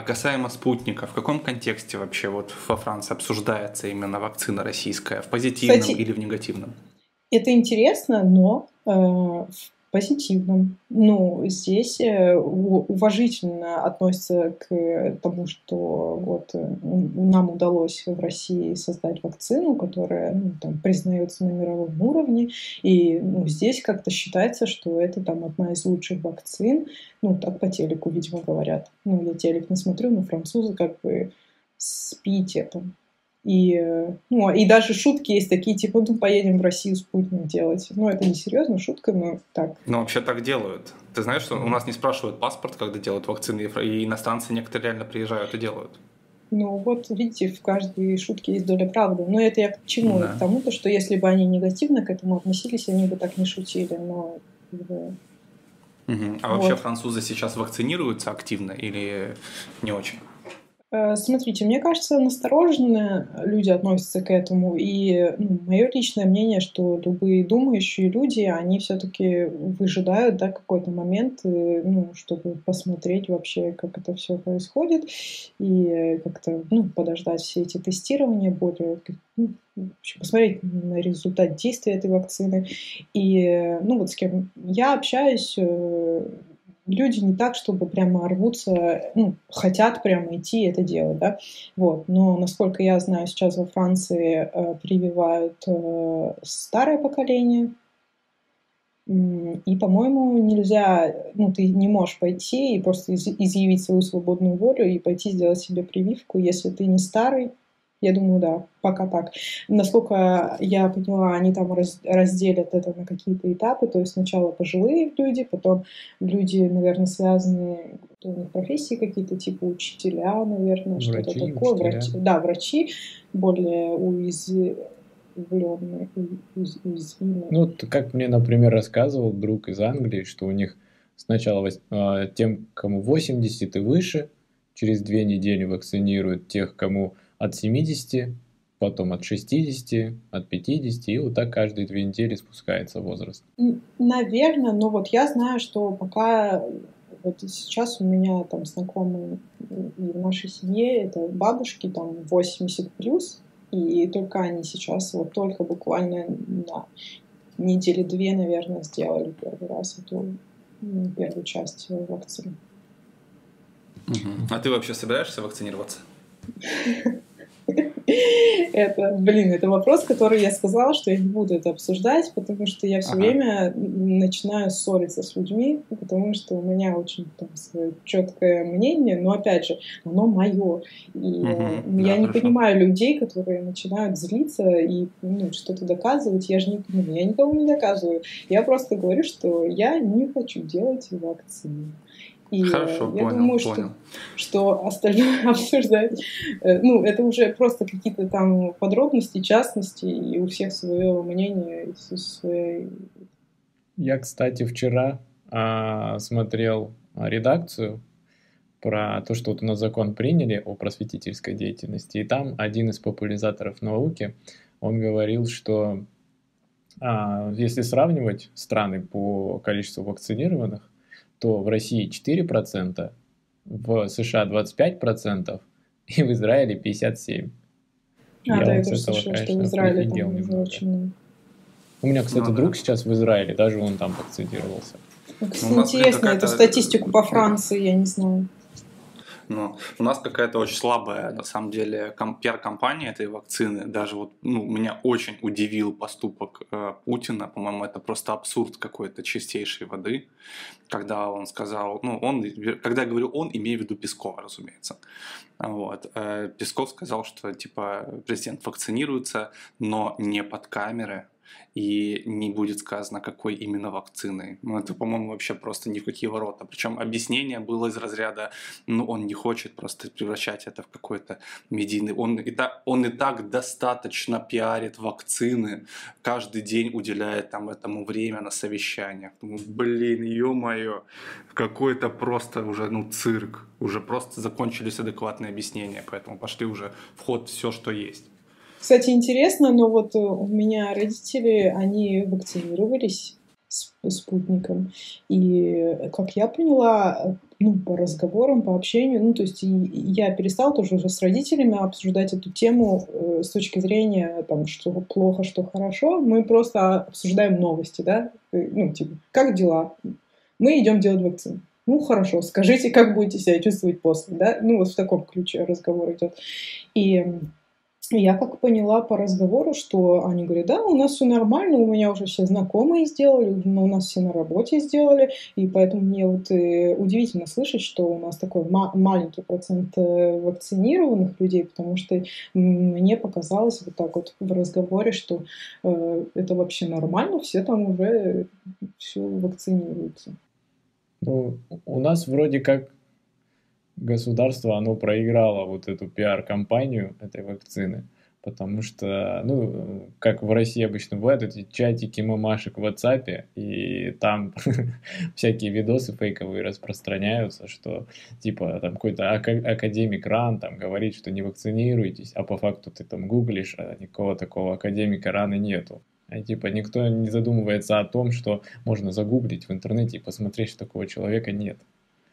А касаемо спутника, в каком контексте вообще вот во Франции обсуждается именно вакцина российская? В позитивном Кстати, или в негативном? Это интересно, но э, в позитивном. Ну, здесь э, уважительно относятся к тому, что вот э, нам удалось в России создать вакцину, которая ну, там, признается на мировом уровне, и ну, здесь как-то считается, что это там одна из лучших вакцин. Ну, так по телеку, видимо, говорят. Ну, я телек не смотрю, но французы как бы спите там и, ну, и даже шутки есть такие, типа, ну, поедем в Россию спутник делать. Ну, это не серьезно, шутка, но так. Ну, вообще так делают. Ты знаешь, что у нас не спрашивают паспорт, когда делают вакцины, и иностранцы некоторые реально приезжают и делают. Ну, вот, видите, в каждой шутке есть доля правды. Но это я к чему? Да. К тому, то, что если бы они негативно к этому относились, они бы так не шутили. Но угу. А вот. вообще французы сейчас вакцинируются активно или не очень? Э, смотрите, мне кажется, настороженно люди относятся к этому, и ну, мое личное мнение, что любые думающие люди, они все-таки выжидают да, какой-то момент, э, ну, чтобы посмотреть вообще, как это все происходит, и как-то ну, подождать все эти тестирования, более ну, посмотреть на результат действия этой вакцины. И ну вот с кем я общаюсь, э, люди не так, чтобы прямо рвутся, ну, хотят прямо идти это делать, да, вот, но, насколько я знаю, сейчас во Франции э, прививают э, старое поколение, и, по-моему, нельзя, ну, ты не можешь пойти и просто изъявить свою свободную волю и пойти сделать себе прививку, если ты не старый, я думаю, да, пока так. Насколько я поняла, они там раз, разделят это на какие-то этапы. То есть сначала пожилые люди, потом люди, наверное, связанные, у них профессии какие-то, типа учителя, наверное, что-то такое. Врачи. Да, врачи более уязвимые. уязвимые. Ну, как мне, например, рассказывал друг из Англии, что у них сначала э, тем, кому 80 и выше, через две недели вакцинируют тех, кому от 70, потом от 60, от 50, и вот так каждые две недели спускается возраст. Наверное, но вот я знаю, что пока вот сейчас у меня там знакомые и в нашей семье это бабушки там 80 плюс, и только они сейчас вот только буквально на недели две, наверное, сделали первый раз эту первую часть вакцины. Угу. А ты вообще собираешься вакцинироваться? Это, блин, это вопрос, который я сказала, что я не буду это обсуждать, потому что я все ага. время начинаю ссориться с людьми, потому что у меня очень там, свое четкое мнение, но опять же, оно мое. И угу, я да, не хорошо. понимаю людей, которые начинают злиться и ну, что-то доказывать. Я же не, ну, я никому не доказываю. Я просто говорю, что я не хочу делать вакцину. И Хорошо, я понял, думаю, понял. Что, что остальное обсуждать, э, ну, это уже просто какие-то там подробности, частности, и у всех свое мнение, свое... Я, кстати, вчера а, смотрел редакцию про то, что вот у нас закон приняли о просветительской деятельности, и там один из популяризаторов науки, он говорил, что а, если сравнивать страны по количеству вакцинированных, то в России 4%, в США 25% и в Израиле 57%. А, я да, я тоже слышала, что в Израиле там очень... У меня, кстати, ну, друг да. сейчас в Израиле, даже он там. Ну, кстати, ну, интересно, эту статистику по Франции я не знаю. Но у нас какая-то очень слабая, на самом деле, пиар-компания этой вакцины. Даже вот, ну, меня очень удивил поступок э, Путина. По-моему, это просто абсурд какой-то чистейшей воды. Когда он сказал, ну, он, когда я говорю он, имею в виду Пескова, разумеется. Вот. Э, Песков сказал, что, типа, президент вакцинируется, но не под камеры, и не будет сказано, какой именно вакцины. Ну, это, по-моему, вообще просто ни в какие ворота. Причем объяснение было из разряда, ну, он не хочет просто превращать это в какой-то медийный... Он и, так, он и так достаточно пиарит вакцины, каждый день уделяет там этому время на совещаниях. Ну, блин, ё-моё, какой-то просто уже, ну, цирк. Уже просто закончились адекватные объяснения, поэтому пошли уже в ход все, что есть. Кстати, интересно, но вот э, у меня родители, они вакцинировались, с спутником. И, как я поняла, ну, по разговорам, по общению, ну, то есть я перестала тоже уже с родителями обсуждать эту тему э, с точки зрения, там, что плохо, что хорошо. Мы просто обсуждаем новости, да, э, ну, типа, как дела? Мы идем делать вакцину. Ну, хорошо, скажите, как будете себя чувствовать после, да? Ну, вот в таком ключе разговор идет. И я как поняла по разговору, что они говорят, да, у нас все нормально, у меня уже все знакомые сделали, но у нас все на работе сделали, и поэтому мне вот э, удивительно слышать, что у нас такой ма- маленький процент э, вакцинированных людей, потому что мне показалось вот так вот в разговоре, что э, это вообще нормально, все там уже все вакцинируются. Ну, у нас вроде как государство, оно проиграло вот эту пиар-компанию этой вакцины, потому что, ну, как в России обычно бывают эти чатики мамашек в WhatsApp, и там всякие видосы фейковые распространяются, что, типа, там какой-то академик РАН там говорит, что не вакцинируйтесь, а по факту ты там гуглишь, а никакого такого академика РАНа нету. А, типа никто не задумывается о том, что можно загуглить в интернете и посмотреть, что такого человека нет.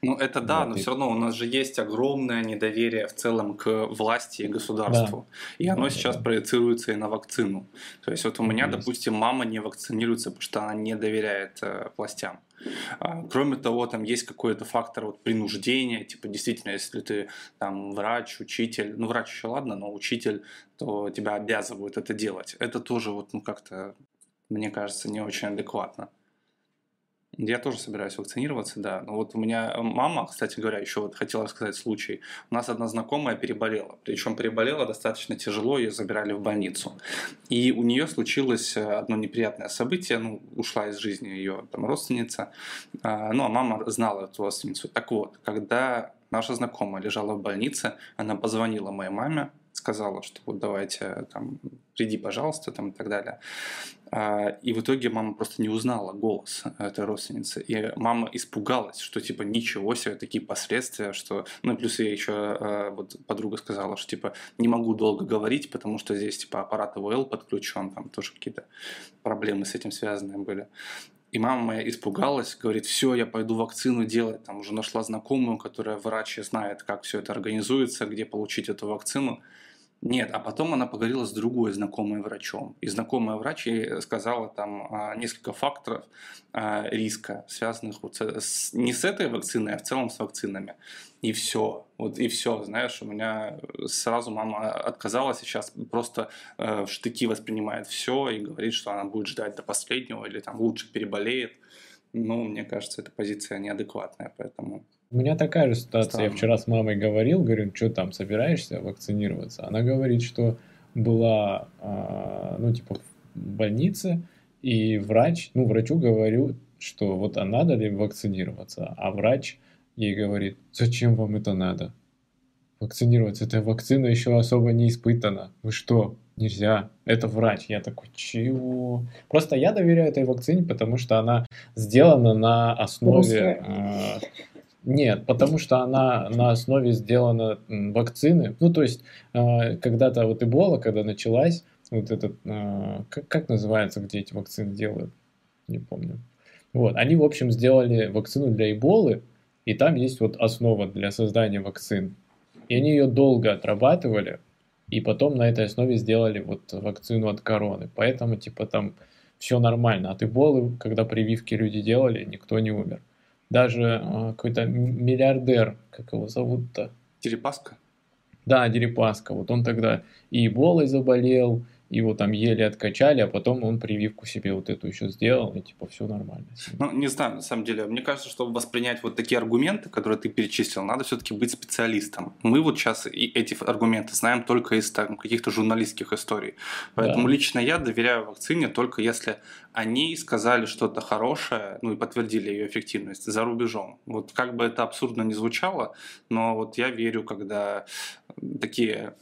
Ну, это да, вот, но и... все равно у нас же есть огромное недоверие в целом к власти и государству. Да. И оно да, сейчас да. проецируется и на вакцину. То есть вот у меня, есть. допустим, мама не вакцинируется, потому что она не доверяет э, властям. А, кроме того, там есть какой-то фактор вот, принуждения, типа действительно, если ты там врач, учитель, ну врач еще ладно, но учитель, то тебя обязывают это делать. Это тоже вот, ну как-то, мне кажется, не очень адекватно. Я тоже собираюсь вакцинироваться, да. Но вот у меня мама, кстати говоря, еще вот хотела рассказать случай. У нас одна знакомая переболела. Причем переболела достаточно тяжело, ее забирали в больницу. И у нее случилось э, одно неприятное событие. Ну, ушла из жизни ее там родственница. А, ну, а мама знала эту родственницу. Так вот, когда наша знакомая лежала в больнице, она позвонила моей маме, сказала, что вот давайте там приди, пожалуйста, там и так далее. А, и в итоге мама просто не узнала голос этой родственницы. И мама испугалась, что типа ничего себе, такие последствия, что... Ну плюс ей еще а, вот подруга сказала, что типа не могу долго говорить, потому что здесь типа аппарат ИВЛ подключен, там тоже какие-то проблемы с этим связанные были. И мама моя испугалась, говорит, все, я пойду вакцину делать. Там уже нашла знакомую, которая врач и знает, как все это организуется, где получить эту вакцину. Нет, а потом она поговорила с другой знакомой врачом. И знакомая врач ей сказала там а, несколько факторов а, риска, связанных вот с, не с этой вакциной, а в целом с вакцинами. И все. Вот и все, знаешь, у меня сразу мама отказалась, сейчас просто э, в штыки воспринимает все и говорит, что она будет ждать до последнего или там лучше переболеет. Ну, мне кажется, эта позиция неадекватная, поэтому у меня такая же ситуация. Странно. Я вчера с мамой говорил, говорю, что там, собираешься вакцинироваться? Она говорит, что была, а, ну, типа, в больнице, и врач, ну, врачу говорю, что вот а надо ли вакцинироваться, а врач ей говорит, зачем вам это надо? Вакцинироваться, эта вакцина еще особо не испытана. Вы что, нельзя, это врач. Я такой, чего? Просто я доверяю этой вакцине, потому что она сделана на основе нет, потому что она на основе сделана вакцины. Ну, то есть, э, когда-то вот Эбола, когда началась, вот этот, э, как, как называется, где эти вакцины делают? Не помню. Вот, они, в общем, сделали вакцину для Эболы, и там есть вот основа для создания вакцин. И они ее долго отрабатывали, и потом на этой основе сделали вот вакцину от короны. Поэтому, типа, там все нормально. От Эболы, когда прививки люди делали, никто не умер даже э, какой-то миллиардер, как его зовут-то? Дерипаска? Да, Дерипаска. Вот он тогда и Эболой заболел, его там еле откачали, а потом он прививку себе вот эту еще сделал, и типа все нормально. Ну, не знаю, на самом деле, мне кажется, чтобы воспринять вот такие аргументы, которые ты перечислил, надо все-таки быть специалистом. Мы вот сейчас и эти аргументы знаем только из там, каких-то журналистских историй. Поэтому да. лично я доверяю вакцине только если они сказали что-то хорошее, ну и подтвердили ее эффективность за рубежом. Вот как бы это абсурдно не звучало, но вот я верю, когда такие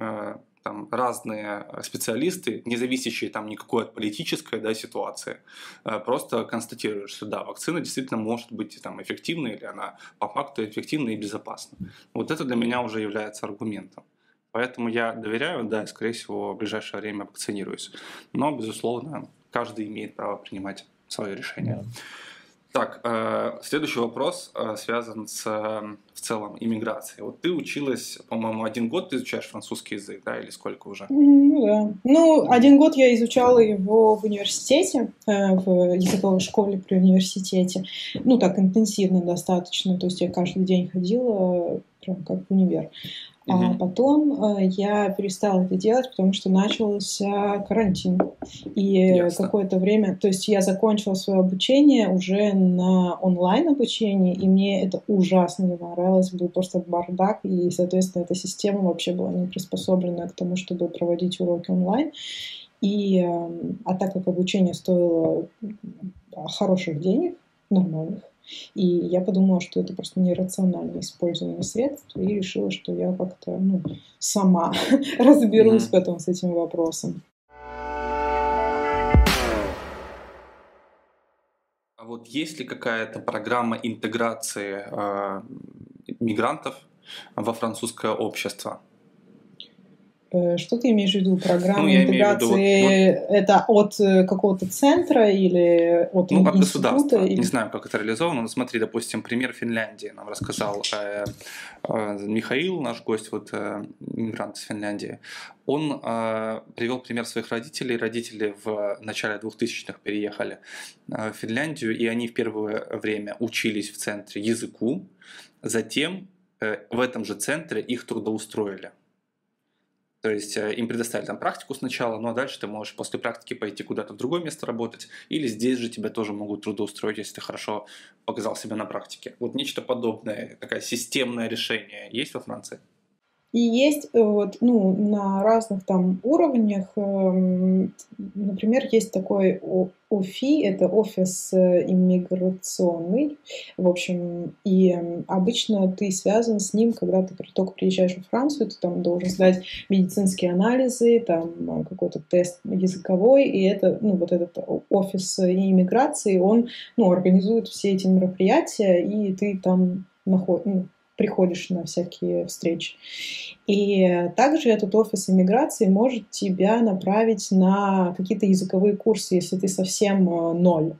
э, там разные специалисты, не зависящие там никакой от политической да, ситуации, э, просто констатируют, что да, вакцина действительно может быть там эффективной, или она по факту эффективна и безопасна. Вот это для меня уже является аргументом. Поэтому я доверяю, да, и, скорее всего, в ближайшее время вакцинируюсь. Но, безусловно, каждый имеет право принимать свое решение. Да. Так, э, следующий вопрос э, связан с э, в целом иммиграцией. Вот ты училась, по-моему, один год ты изучаешь французский язык, да, или сколько уже? Ну да. Ну, один год я изучала его в университете, в языковой школе при университете. Ну, так интенсивно достаточно. То есть я каждый день ходила прям как в универ. А потом э, я перестала это делать, потому что начался карантин. И какое-то время, то есть я закончила свое обучение уже на онлайн обучении, и мне это ужасно не понравилось, был просто бардак, и, соответственно, эта система вообще была не приспособлена к тому, чтобы проводить уроки онлайн. И, э, а так как обучение стоило хороших денег, нормальных, и я подумала, что это просто нерациональное использование средств, и решила, что я как-то ну, сама разберусь mm-hmm. потом с этим вопросом. А вот есть ли какая-то программа интеграции э, мигрантов во французское общество? Э, что ты имеешь в виду? Программа ну, интеграции виду, вот, это от э, какого-то центра или от ну, от государства. Или... Не знаю, как это реализовано, но смотри, допустим, пример Финляндии нам рассказал э, э, Михаил, наш гость, вот э, мигрант из Финляндии. Он э, привел пример своих родителей. Родители в начале 2000-х переехали э, в Финляндию, и они в первое время учились в центре языку, затем э, в этом же центре их трудоустроили. То есть э, им предоставили там практику сначала, ну а дальше ты можешь после практики пойти куда-то в другое место работать, или здесь же тебя тоже могут трудоустроить, если ты хорошо показал себя на практике. Вот нечто подобное, такое системное решение есть во Франции? И есть э, вот, ну, на разных там уровнях, эм, например, есть такой ОФИ, это офис э, иммиграционный, в общем, и эм, обычно ты связан с ним, когда ты только приезжаешь во Францию, ты там должен сдать медицинские анализы, там э, какой-то тест языковой, и это, ну, вот этот офис иммиграции, он, ну, организует все эти мероприятия, и ты там находишь, ну, приходишь на всякие встречи. И также этот офис иммиграции может тебя направить на какие-то языковые курсы, если ты совсем э, ноль.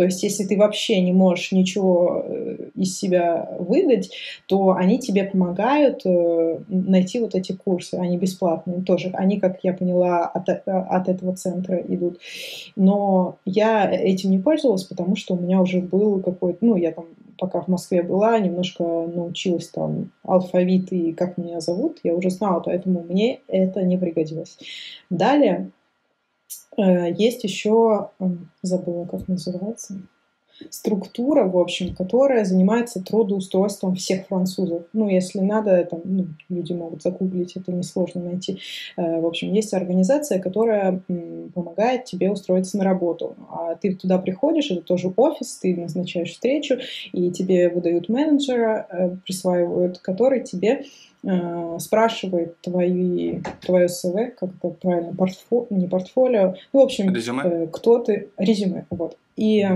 То есть, если ты вообще не можешь ничего э, из себя выдать, то они тебе помогают э, найти вот эти курсы. Они бесплатные тоже. Они, как я поняла, от, от этого центра идут. Но я этим не пользовалась, потому что у меня уже был какой-то... Ну, я там пока в Москве была, немножко научилась там алфавит и как меня зовут, я уже знала, поэтому мне это не пригодилось. Далее э, есть еще, забыла, как называется, структура, в общем, которая занимается трудоустройством всех французов. Ну, если надо, там, ну, люди могут загуглить, это несложно найти. Э, в общем, есть организация, которая помогает тебе устроиться на работу. А ты туда приходишь, это тоже офис, ты назначаешь встречу, и тебе выдают менеджера, э, присваивают, который тебе э, спрашивает твои, твое СВ, как это правильно, портфо, не портфолио, ну, в общем, резюме. кто ты, резюме, вот. И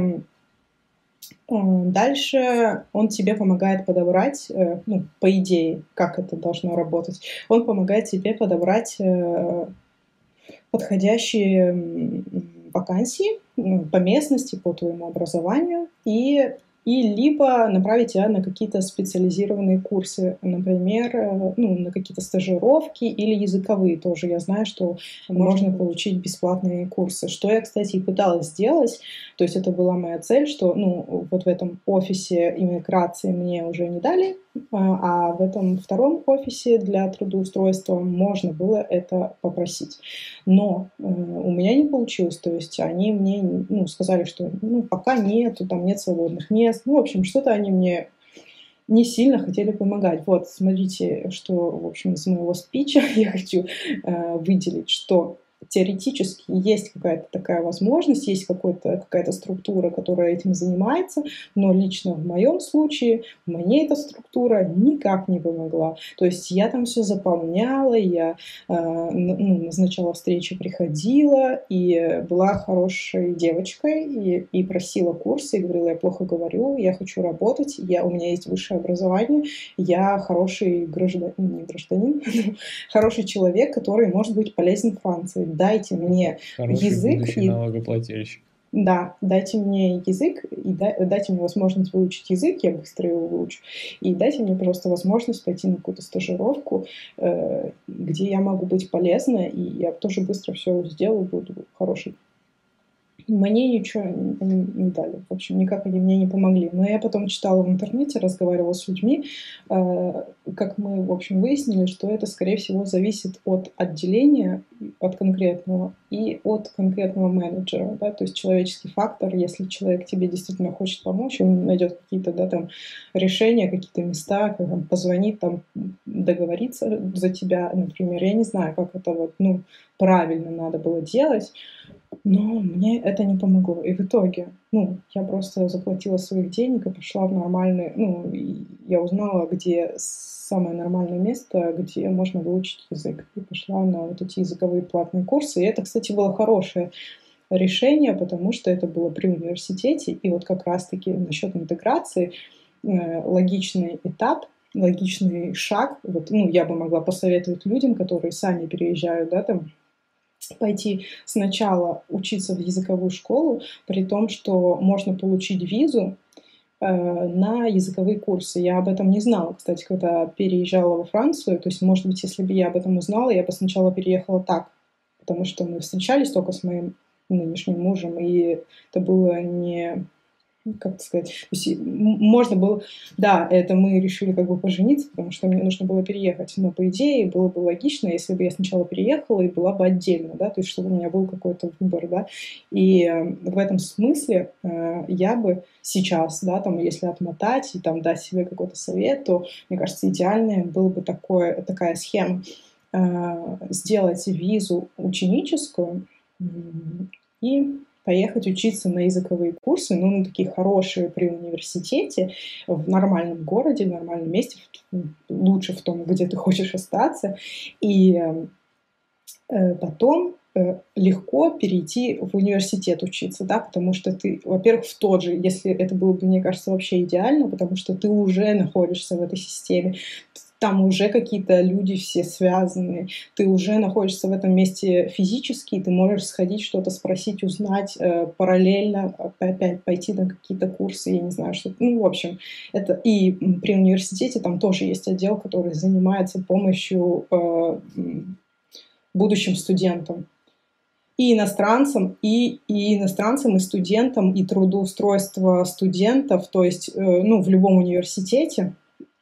Дальше он тебе помогает подобрать, э, ну, по идее, как это должно работать. Он помогает тебе подобрать э, подходящие вакансии по местности, по твоему образованию и и либо направить тебя на какие-то специализированные курсы, например, э, ну, на какие-то стажировки или языковые тоже. Я знаю, что можно получить бесплатные курсы, что я, кстати, и пыталась сделать. То есть это была моя цель, что ну, вот в этом офисе иммиграции мне уже не дали а, а в этом втором офисе для трудоустройства можно было это попросить. Но э, у меня не получилось, то есть они мне ну, сказали, что ну, пока нету, там нет свободных мест. Ну, в общем, что-то они мне не сильно хотели помогать. Вот, смотрите, что, в общем, из моего спича я хочу э, выделить, что теоретически есть какая-то такая возможность, есть какая-то структура, которая этим занимается, но лично в моем случае мне эта структура никак не помогла. То есть я там все заполняла, я э, ну, назначала встречи, приходила и была хорошей девочкой и, и просила курсы, и говорила, я плохо говорю, я хочу работать, я, у меня есть высшее образование, я хороший гражданин, не гражданин, хороший человек, который может быть полезен Франции дайте мне Хороший язык. И... налогоплательщик. да, дайте мне язык и дайте мне возможность выучить язык, я быстро его выучу. И дайте мне просто возможность пойти на какую-то стажировку, э, где я могу быть полезна, и я тоже быстро все сделаю, буду хорошей мне ничего не, дали. В общем, никак они мне не помогли. Но я потом читала в интернете, разговаривала с людьми, э, как мы, в общем, выяснили, что это, скорее всего, зависит от отделения, от конкретного, и от конкретного менеджера. Да? То есть человеческий фактор, если человек тебе действительно хочет помочь, он найдет какие-то да, там, решения, какие-то места, как там, позвонит, там, договориться за тебя, например. Я не знаю, как это вот, ну, правильно надо было делать. Но мне это не помогло. И в итоге, ну, я просто заплатила своих денег и пошла в нормальный, ну, я узнала, где самое нормальное место, где можно выучить язык. И пошла на вот эти языковые платные курсы. И это, кстати, было хорошее решение, потому что это было при университете. И вот как раз-таки насчет интеграции э, логичный этап, логичный шаг, вот, ну, я бы могла посоветовать людям, которые сами переезжают, да, там, пойти сначала учиться в языковую школу, при том, что можно получить визу э, на языковые курсы. Я об этом не знала, кстати, когда переезжала во Францию. То есть, может быть, если бы я об этом узнала, я бы сначала переехала так, потому что мы встречались только с моим нынешним мужем, и это было не как сказать, то есть можно было, да, это мы решили как бы пожениться, потому что мне нужно было переехать, но по идее было бы логично, если бы я сначала переехала и была бы отдельно, да, то есть чтобы у меня был какой-то выбор, да, и э, в этом смысле э, я бы сейчас, да, там, если отмотать и там дать себе какой-то совет, то, мне кажется, идеальная была бы такое, такая схема, э, сделать визу ученическую и поехать учиться на языковые курсы, ну, на такие хорошие при университете, в нормальном городе, в нормальном месте, лучше в том, где ты хочешь остаться, и э, потом э, легко перейти в университет учиться, да, потому что ты, во-первых, в тот же, если это было бы, мне кажется, вообще идеально, потому что ты уже находишься в этой системе, там уже какие-то люди все связаны, ты уже находишься в этом месте физически, ты можешь сходить что-то спросить, узнать, э, параллельно опять пойти на какие-то курсы, я не знаю, что Ну, в общем, это и при университете там тоже есть отдел, который занимается помощью э, будущим студентам. И иностранцам, и, и иностранцам, и студентам, и трудоустройство студентов, то есть, э, ну, в любом университете,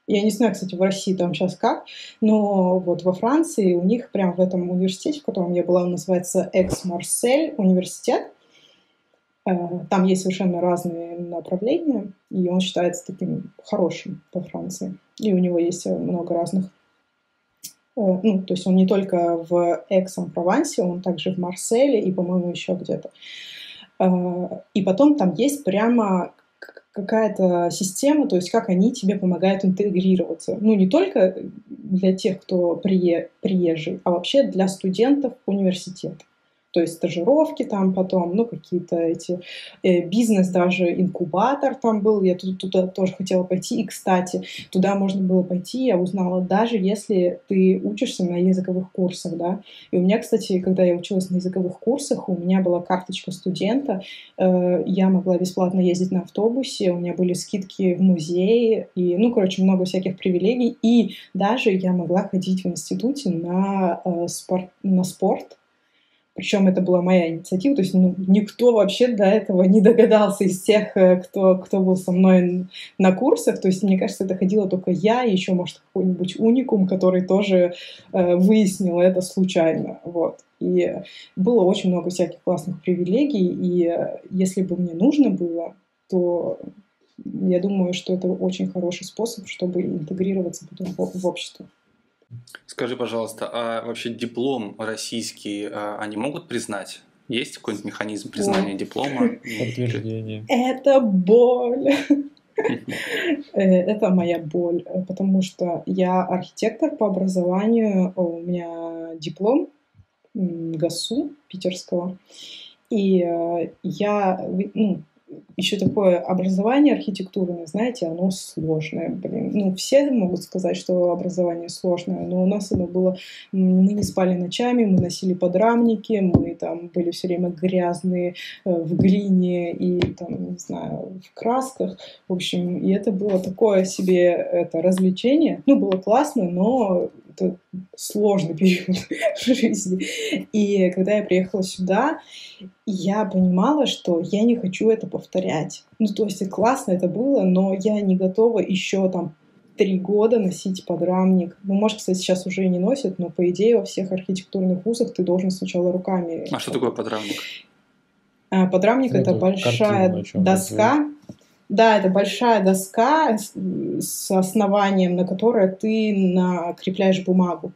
я не знаю, кстати, в России там сейчас как, но вот во Франции у них прям в этом университете, в котором я была, он называется Экс-Марсель университет. Э, там есть совершенно разные направления, и он считается таким хорошим по Франции. И у него есть много разных э, ну, то есть он не только в Экс-Провансе, он также в Марселе и, по-моему, еще где-то. Э, и потом там есть прямо какая-то система, то есть как они тебе помогают интегрироваться. Ну, не только для тех, кто прие, приезжий, а вообще для студентов университета то есть стажировки там потом, ну, какие-то эти, э, бизнес даже, инкубатор там был, я тут, туда тоже хотела пойти, и, кстати, туда можно было пойти, я узнала, даже если ты учишься на языковых курсах, да, и у меня, кстати, когда я училась на языковых курсах, у меня была карточка студента, э, я могла бесплатно ездить на автобусе, у меня были скидки в музее, и, ну, короче, много всяких привилегий, и даже я могла ходить в институте на, э, спорт, на спорт, причем это была моя инициатива, то есть ну, никто вообще до этого не догадался из тех, э, кто, кто был со мной на курсах. То есть, мне кажется, это ходила только я и еще, может, какой-нибудь уникум, который тоже э, выяснил это случайно. Вот. И было очень много всяких классных привилегий, и э, если бы мне нужно было, то я думаю, что это очень хороший способ, чтобы интегрироваться потом в, в общество. Скажи, пожалуйста, а вообще диплом российский а, они могут признать? Есть какой-нибудь механизм признания диплома? Подтверждение. Это боль. Э, это моя боль, потому что я архитектор по образованию, у меня диплом ГАСУ питерского, и э, я, ну, еще такое образование архитектурное, знаете, оно сложное, блин. Ну, все могут сказать, что образование сложное, но у нас оно было... Мы не спали ночами, мы носили подрамники, мы там были все время грязные э, в глине и там, не знаю, в красках. В общем, и это было такое себе это развлечение. Ну, было классно, но это сложный период в жизни. И когда я приехала сюда, я понимала, что я не хочу это повторять. Ну, то есть классно это было, но я не готова еще там три года носить подрамник. Ну, может, кстати, сейчас уже и не носят, но по идее во всех архитектурных вузах ты должен сначала руками. А что такое подрамник? А, подрамник ну, это, это большая доска. Да, это большая доска с основанием, на которое ты накрепляешь бумагу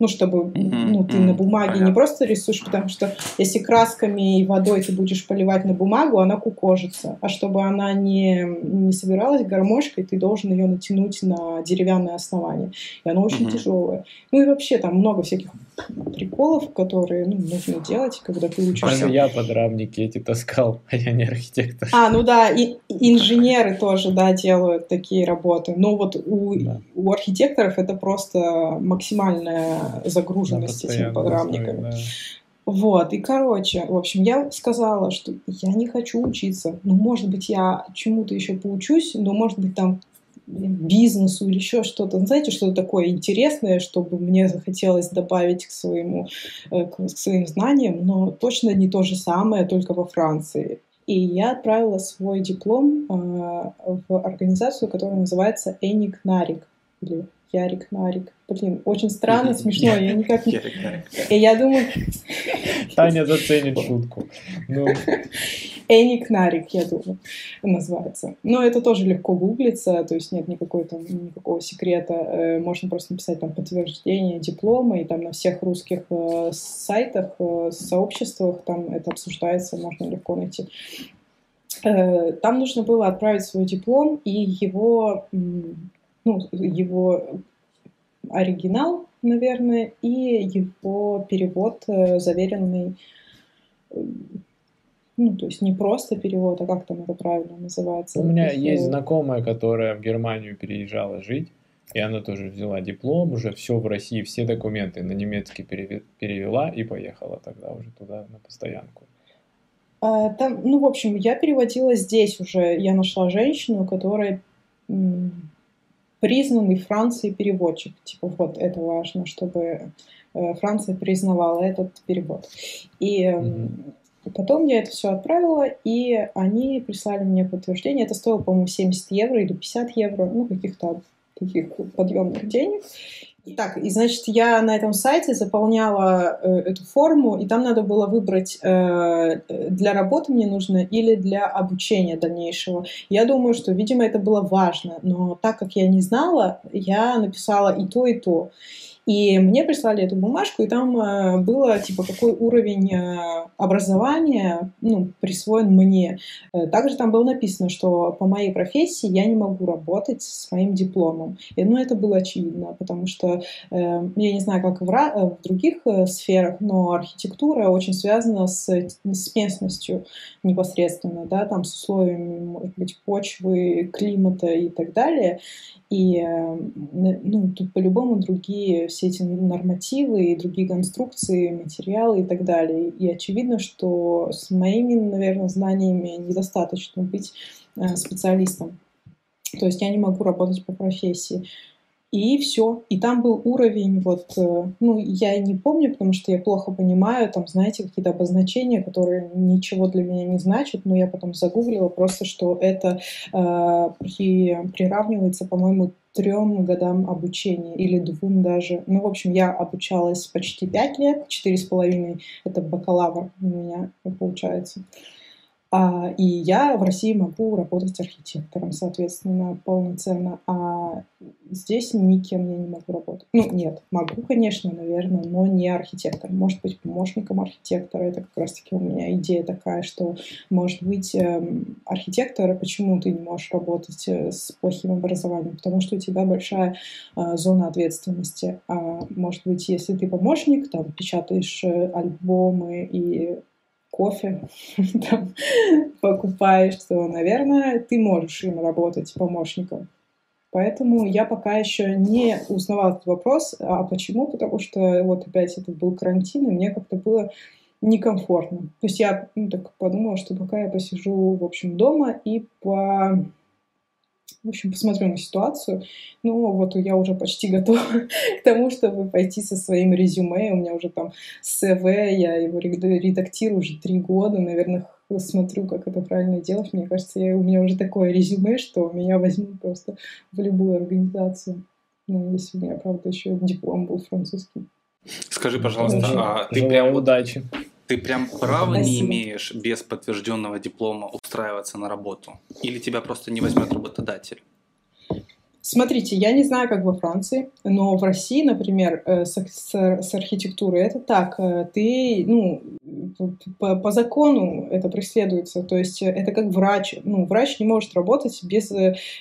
ну, чтобы mm-hmm. ну, ты mm-hmm. на бумаге mm-hmm. не просто рисуешь, потому что если красками и водой ты будешь поливать на бумагу, она кукожится. А чтобы она не, не собиралась гармошкой, ты должен ее натянуть на деревянное основание. И оно очень mm-hmm. тяжелое. Ну и вообще там много всяких приколов, которые ну, нужно делать, когда ты учишься. Я подрамники эти таскал, а я не архитектор. А, ну да, и инженеры тоже, да, делают такие работы. Но вот у, да. у архитекторов это просто максимальная загруженность этими программниками. Да. Вот, и короче, в общем, я сказала, что я не хочу учиться. Ну, может быть, я чему-то еще поучусь, но, может быть, там бизнесу или еще что-то. Ну, знаете, что-то такое интересное, чтобы мне захотелось добавить к, своему, э, к своим знаниям, но точно не то же самое, только во Франции. И я отправила свой диплом э, в организацию, которая называется Эник Нарик, или Ярик Нарик. Блин, очень странно, смешно, я никак не... И я думаю... Таня заценит шутку. Ну... Эник Нарик, я думаю, называется. Но это тоже легко гуглится, то есть нет никакой, там, никакого секрета. Э, можно просто написать там подтверждение диплома, и там на всех русских э, сайтах, э, сообществах там это обсуждается, можно легко найти. Там нужно было отправить свой диплом и его ну, его оригинал, наверное, и его перевод э, заверенный, э, ну, то есть не просто перевод, а как там это правильно называется? У меня есть знакомая, которая в Германию переезжала жить, и она тоже взяла диплом, уже все в России, все документы на немецкий перевела и поехала тогда уже туда на постоянку. А, там, ну, в общем, я переводила здесь уже, я нашла женщину, которая признанный Францией переводчик. Типа вот это важно, чтобы э, Франция признавала этот перевод. И mm-hmm. потом я это все отправила, и они прислали мне подтверждение. Это стоило, по-моему, 70 евро или 50 евро, ну, каких-то таких подъемных денег. Так, и значит, я на этом сайте заполняла э, эту форму, и там надо было выбрать, э, для работы мне нужно или для обучения дальнейшего. Я думаю, что, видимо, это было важно, но так как я не знала, я написала и то, и то. И мне прислали эту бумажку, и там э, было, типа, какой уровень э, образования ну, присвоен мне. Э, также там было написано, что по моей профессии я не могу работать с моим дипломом. И, ну, это было очевидно, потому что, я не знаю, как в, в других сферах, но архитектура очень связана с, с местностью непосредственно, да, там с условиями, может быть, почвы, климата и так далее. И ну, тут по-любому другие все эти нормативы и другие конструкции, материалы и так далее. И очевидно, что с моими, наверное, знаниями недостаточно быть э, специалистом. То есть я не могу работать по профессии. И все. И там был уровень, вот, э, ну, я не помню, потому что я плохо понимаю, там, знаете, какие-то обозначения, которые ничего для меня не значат, но я потом загуглила просто, что это э, при, приравнивается, по-моему, трем годам обучения или двум даже. Ну, в общем, я обучалась почти пять лет, четыре с половиной — это бакалавр у меня получается. А, и я в России могу работать архитектором, соответственно, полноценно. А здесь никем я не могу работать. Ну, нет, могу, конечно, наверное, но не архитектором. Может быть, помощником архитектора. Это как раз-таки у меня идея такая, что, может быть, эм, архитектор, почему ты не можешь работать э, с плохим образованием? Потому что у тебя большая э, зона ответственности. А может быть, если ты помощник, там, печатаешь э, альбомы и кофе там, покупаешь, то, наверное, ты можешь им работать помощником. Поэтому я пока еще не узнавала этот вопрос. А почему? Потому что вот опять это был карантин, и мне как-то было некомфортно. То есть я ну, так подумала, что пока я посижу, в общем, дома и по в общем, посмотрю на ситуацию. Ну, вот я уже почти готова к тому, чтобы пойти со своим резюме. У меня уже там СВ, я его редактирую уже три года. Наверное, смотрю, как это правильно делать. Мне кажется, я, у меня уже такое резюме, что меня возьмут просто в любую организацию. Ну, если у меня, правда, еще диплом был французский. Скажи, пожалуйста, а ты прям удачи. Ты прям права не имеешь без подтвержденного диплома устраиваться на работу? Или тебя просто не возьмет работодатель? Смотрите, я не знаю, как во Франции, но в России, например, э, с, с, с архитектурой это так. Э, ты, ну, по, по закону это преследуется. То есть это как врач. Ну, врач не может работать без,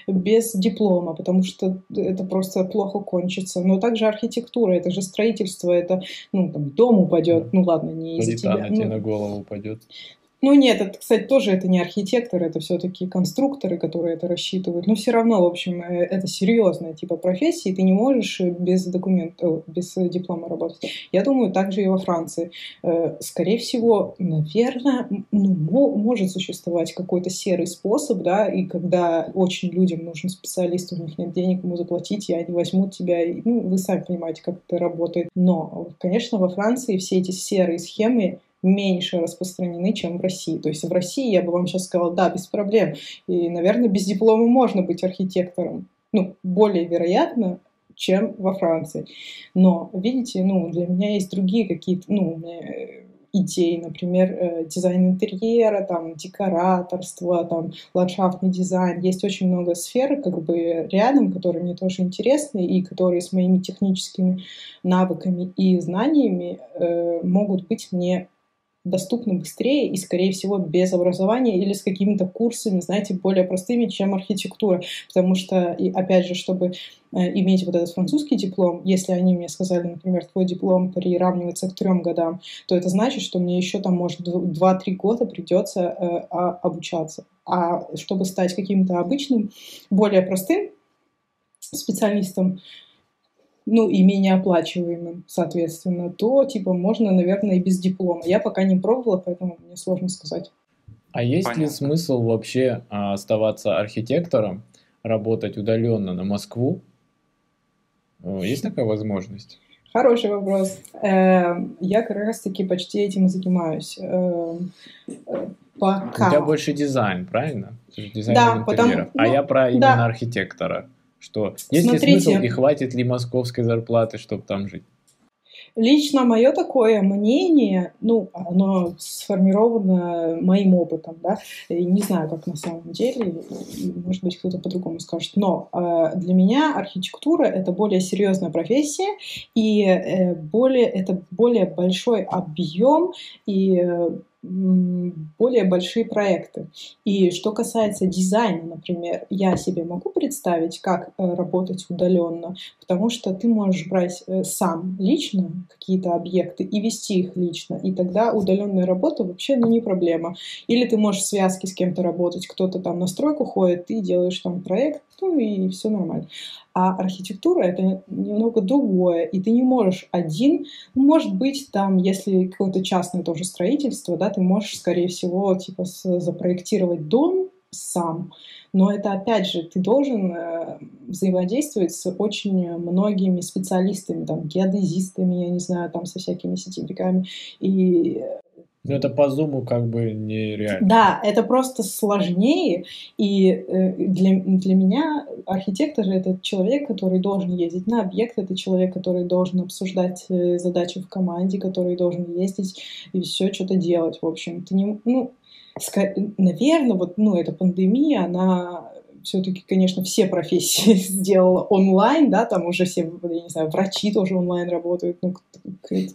без диплома, потому что это просто плохо кончится. Но также архитектура, это же строительство, это, ну, там, дом упадет. Ну, ладно, не из-за тебя. на тебе ну, на голову упадет. Ну нет, это, кстати, тоже это не архитекторы, это все-таки конструкторы, которые это рассчитывают. Но все равно, в общем, э, это серьезная типа профессии, ты не можешь без документа, без диплома работать. Я думаю, также и во Франции. Э, скорее всего, наверное, ну, может существовать какой-то серый способ, да, и когда очень людям нужен специалист, у них нет денег ему заплатить, и они возьмут тебя, и, ну, вы сами понимаете, как это работает. Но, конечно, во Франции все эти серые схемы меньше распространены, чем в России. То есть в России я бы вам сейчас сказала, да, без проблем. И, наверное, без диплома можно быть архитектором. Ну, более вероятно, чем во Франции. Но, видите, ну, для меня есть другие какие-то, ну, идеи, например, э, дизайн интерьера, там, декораторство, там, ландшафтный дизайн. Есть очень много сфер, как бы, рядом, которые мне тоже интересны и которые с моими техническими навыками и знаниями э, могут быть мне доступны быстрее и, скорее всего, без образования или с какими-то курсами, знаете, более простыми, чем архитектура. Потому что, и опять же, чтобы э, иметь вот этот французский диплом, если они мне сказали, например, твой диплом приравнивается к трем годам, то это значит, что мне еще там, может, 2-3 года придется э, а, обучаться. А чтобы стать каким-то обычным, более простым специалистом, ну и менее оплачиваемым, соответственно, то типа можно, наверное, и без диплома. Я пока не пробовала, поэтому мне сложно сказать. А есть Понятно. ли смысл вообще а, оставаться архитектором, работать удаленно на Москву? Есть такая возможность? Хороший вопрос. Эм, я как раз-таки почти этим и занимаюсь. Эм, пока. У тебя больше дизайн, правильно? Дизайн да, потому... А ну, я про именно да. архитектора. Что есть Смотрите, ли смысл и хватит ли московской зарплаты, чтобы там жить? Лично мое такое мнение, ну, оно сформировано моим опытом, да, и не знаю, как на самом деле, может быть, кто-то по-другому скажет, но э, для меня архитектура — это более серьезная профессия, и э, более, это более большой объем, и э, более большие проекты. И что касается дизайна, например, я себе могу представить, как э, работать удаленно, потому что ты можешь брать э, сам лично какие-то объекты и вести их лично, и тогда удаленная работа вообще ну, не проблема. Или ты можешь в связке с кем-то работать, кто-то там на стройку ходит, ты делаешь там проект, ну и все нормально. А архитектура это немного другое, и ты не можешь один, ну, может быть, там, если какое-то частное тоже строительство, да, ты можешь, скорее всего, типа запроектировать дом сам, но это, опять же, ты должен э, взаимодействовать с очень многими специалистами, там, геодезистами, я не знаю, там, со всякими сетевиками, и ну, это по зуму как бы нереально. Да, это просто сложнее. И э, для, для меня архитектор — это человек, который должен ездить на объект, это человек, который должен обсуждать э, задачи в команде, который должен ездить и все что-то делать. В общем, ты не... Ну, наверное, вот, ну, эта пандемия, она все-таки, конечно, все профессии сделала онлайн, да, там уже все, я не знаю, врачи тоже онлайн работают, ну,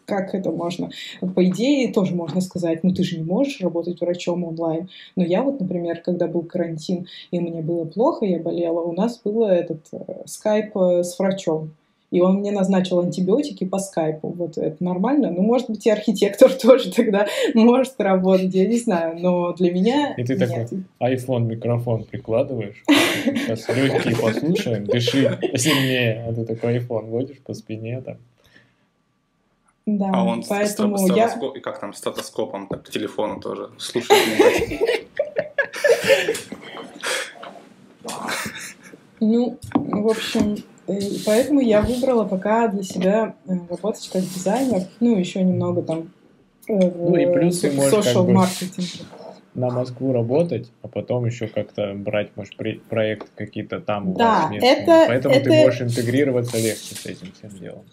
как это можно? По идее, тоже можно сказать, ну, ты же не можешь работать врачом онлайн. Но я вот, например, когда был карантин, и мне было плохо, я болела, у нас было этот э, скайп э, с врачом. И он мне назначил антибиотики по скайпу. Вот это нормально? Ну, может быть, и архитектор тоже тогда может работать, я не знаю, но для меня... И ты нет. такой iPhone микрофон прикладываешь, сейчас легкие послушаем, дыши сильнее, а ты такой iPhone водишь по спине там. Да, а он поэтому с, я... и как там, стетоскопом так, по телефону тоже слушает. Ну, в общем, э, поэтому я выбрала пока для себя э, работать как дизайнер, ну, еще немного там э, ну и плюс ты можешь как бы на Москву работать, а потом еще как-то брать, может, проект какие-то там у да, вас это, Поэтому это... ты можешь интегрироваться легче с этим всем делом.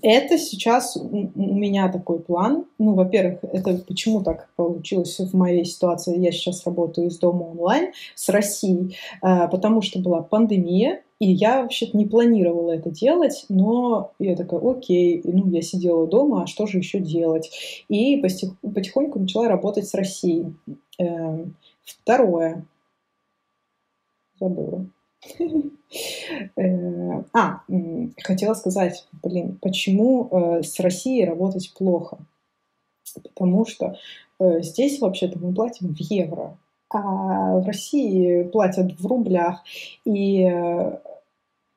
Это сейчас у меня такой план. Ну, во-первых, это почему так получилось в моей ситуации. Я сейчас работаю из дома онлайн с Россией, потому что была пандемия, и я вообще-то не планировала это делать, но я такая, окей, ну, я сидела дома, а что же еще делать? И потихоньку начала работать с Россией. Эм, второе. Забыла. Э, а, хотела сказать, блин, почему э, с Россией работать плохо? Потому что э, здесь вообще-то мы платим в евро, а в России платят в рублях. И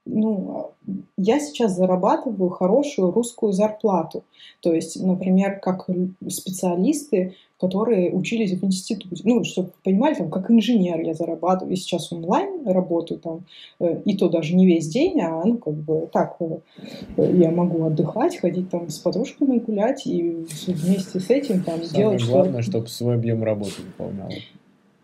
ну, я сейчас зарабатываю хорошую русскую зарплату. То есть, например, как специалисты, которые учились в институте. Ну, чтобы вы понимали, там, как инженер я зарабатываю. И сейчас онлайн работаю там, э, и то даже не весь день, а ну, как бы так э, я могу отдыхать, ходить там с подружками гулять и вместе с этим там Самое делать главное, что... чтобы свой объем работы выполнял.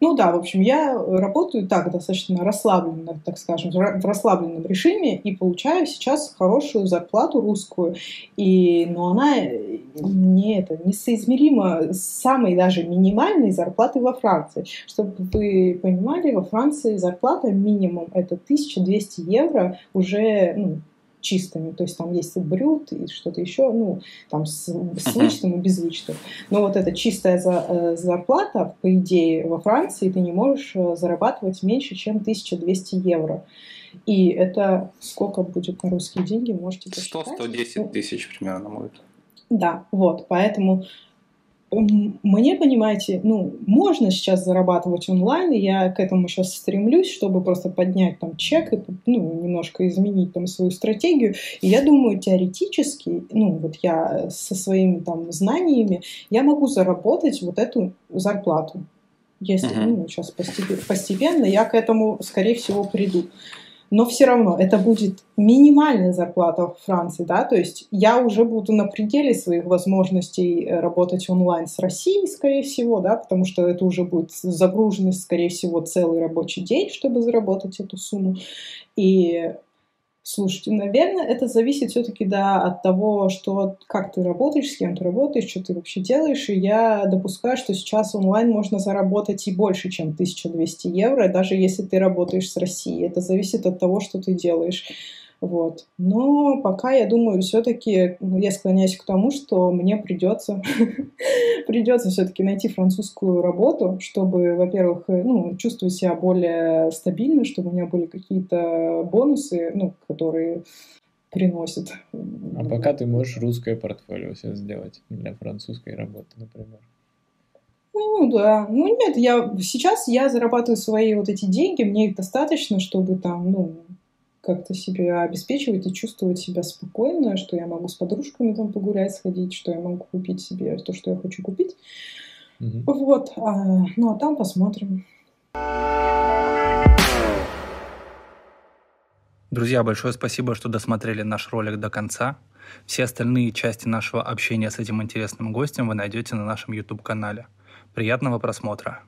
Ну да, в общем, я работаю так достаточно расслабленно, так скажем, в расслабленном режиме и получаю сейчас хорошую зарплату русскую. И, но она не это несоизмеримо с самой даже минимальной зарплатой во Франции. Чтобы вы понимали, во Франции зарплата минимум это 1200 евро уже ну, чистыми. То есть там есть и брют, и что-то еще, ну, там с, с вычетом и без вычетов. Но вот эта чистая за, э, зарплата, по идее, во Франции ты не можешь э, зарабатывать меньше, чем 1200 евро. И это сколько будет на русские деньги, можете посчитать? 100-110 тысяч примерно будет. Да, вот, поэтому мне, понимаете, ну, можно сейчас зарабатывать онлайн, и я к этому сейчас стремлюсь, чтобы просто поднять там чек и ну, немножко изменить там свою стратегию. И я думаю, теоретически, ну, вот я со своими там знаниями, я могу заработать вот эту зарплату. Если, uh-huh. ну, сейчас постепенно, постепенно я к этому, скорее всего, приду но все равно это будет минимальная зарплата в Франции, да, то есть я уже буду на пределе своих возможностей э, работать онлайн с Россией, скорее всего, да, потому что это уже будет загруженность, скорее всего, целый рабочий день, чтобы заработать эту сумму. И Слушайте, наверное, это зависит все-таки да, от того, что, как ты работаешь, с кем ты работаешь, что ты вообще делаешь. И я допускаю, что сейчас онлайн можно заработать и больше, чем 1200 евро, даже если ты работаешь с Россией. Это зависит от того, что ты делаешь. Вот. Но пока я думаю, все-таки ну, я склоняюсь к тому, что мне придется, придется все-таки найти французскую работу, чтобы, во-первых, э, ну, чувствовать себя более стабильно, чтобы у меня были какие-то бонусы, ну, которые приносят. А пока ты можешь русское портфолио себе сделать для французской работы, например. Ну да, ну нет, я сейчас я зарабатываю свои вот эти деньги, мне их достаточно, чтобы там, ну, как-то себя обеспечивать и чувствовать себя спокойно, что я могу с подружками там погулять, сходить, что я могу купить себе то, что я хочу купить. Угу. Вот, а, ну а там посмотрим. Друзья, большое спасибо, что досмотрели наш ролик до конца. Все остальные части нашего общения с этим интересным гостем вы найдете на нашем YouTube-канале. Приятного просмотра!